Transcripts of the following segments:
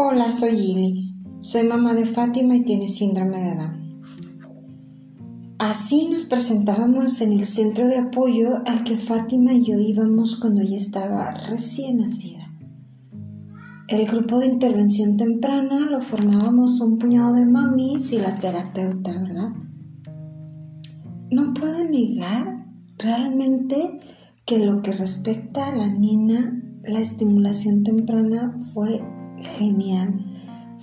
Hola, soy Gilly. Soy mamá de Fátima y tiene síndrome de Down. Así nos presentábamos en el centro de apoyo al que Fátima y yo íbamos cuando ella estaba recién nacida. El grupo de intervención temprana lo formábamos un puñado de mamis y la terapeuta, ¿verdad? No puedo negar realmente que lo que respecta a la niña, la estimulación temprana fue genial,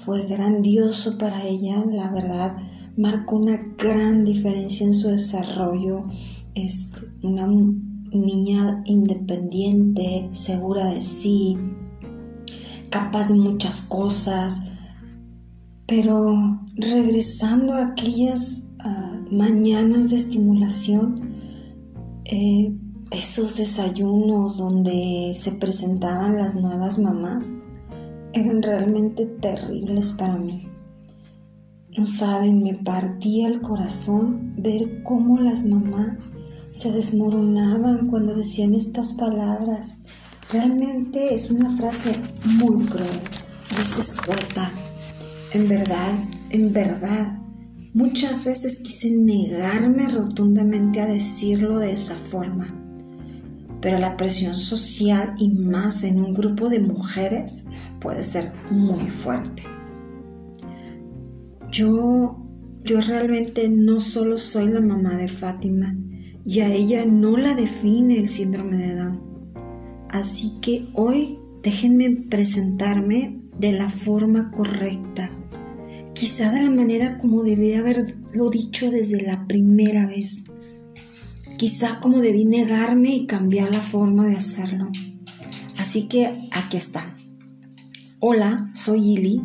fue grandioso para ella, la verdad, marcó una gran diferencia en su desarrollo, es una niña independiente, segura de sí, capaz de muchas cosas, pero regresando a aquellas ah, mañanas de estimulación, eh, esos desayunos donde se presentaban las nuevas mamás, eran realmente terribles para mí. No saben, me partía el corazón ver cómo las mamás se desmoronaban cuando decían estas palabras. Realmente es una frase muy cruel, escueta. En verdad, en verdad, muchas veces quise negarme rotundamente a decirlo de esa forma. Pero la presión social y más en un grupo de mujeres puede ser muy fuerte. Yo, yo realmente no solo soy la mamá de Fátima y a ella no la define el síndrome de Down. Así que hoy déjenme presentarme de la forma correcta, quizá de la manera como debí haberlo dicho desde la primera vez, quizá como debí negarme y cambiar la forma de hacerlo. Así que aquí está. Hola, soy Ili.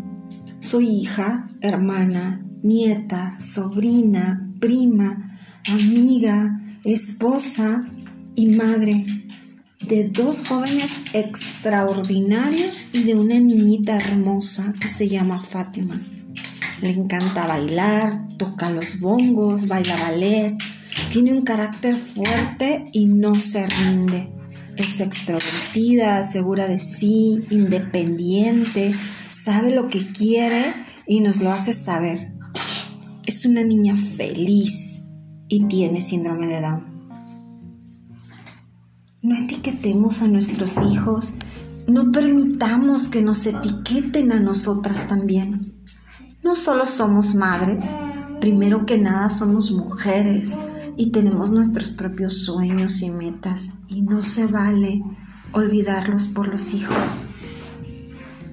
Soy hija, hermana, nieta, sobrina, prima, amiga, esposa y madre de dos jóvenes extraordinarios y de una niñita hermosa que se llama Fátima. Le encanta bailar, toca los bongos, baila ballet, tiene un carácter fuerte y no se rinde. Es extrovertida, segura de sí, independiente, sabe lo que quiere y nos lo hace saber. Es una niña feliz y tiene síndrome de Down. No etiquetemos a nuestros hijos, no permitamos que nos etiqueten a nosotras también. No solo somos madres, primero que nada somos mujeres, y tenemos nuestros propios sueños y metas y no se vale olvidarlos por los hijos.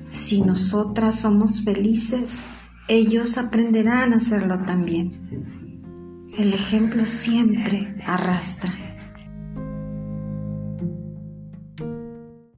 Si nosotras somos felices, ellos aprenderán a hacerlo también. El ejemplo siempre arrastra.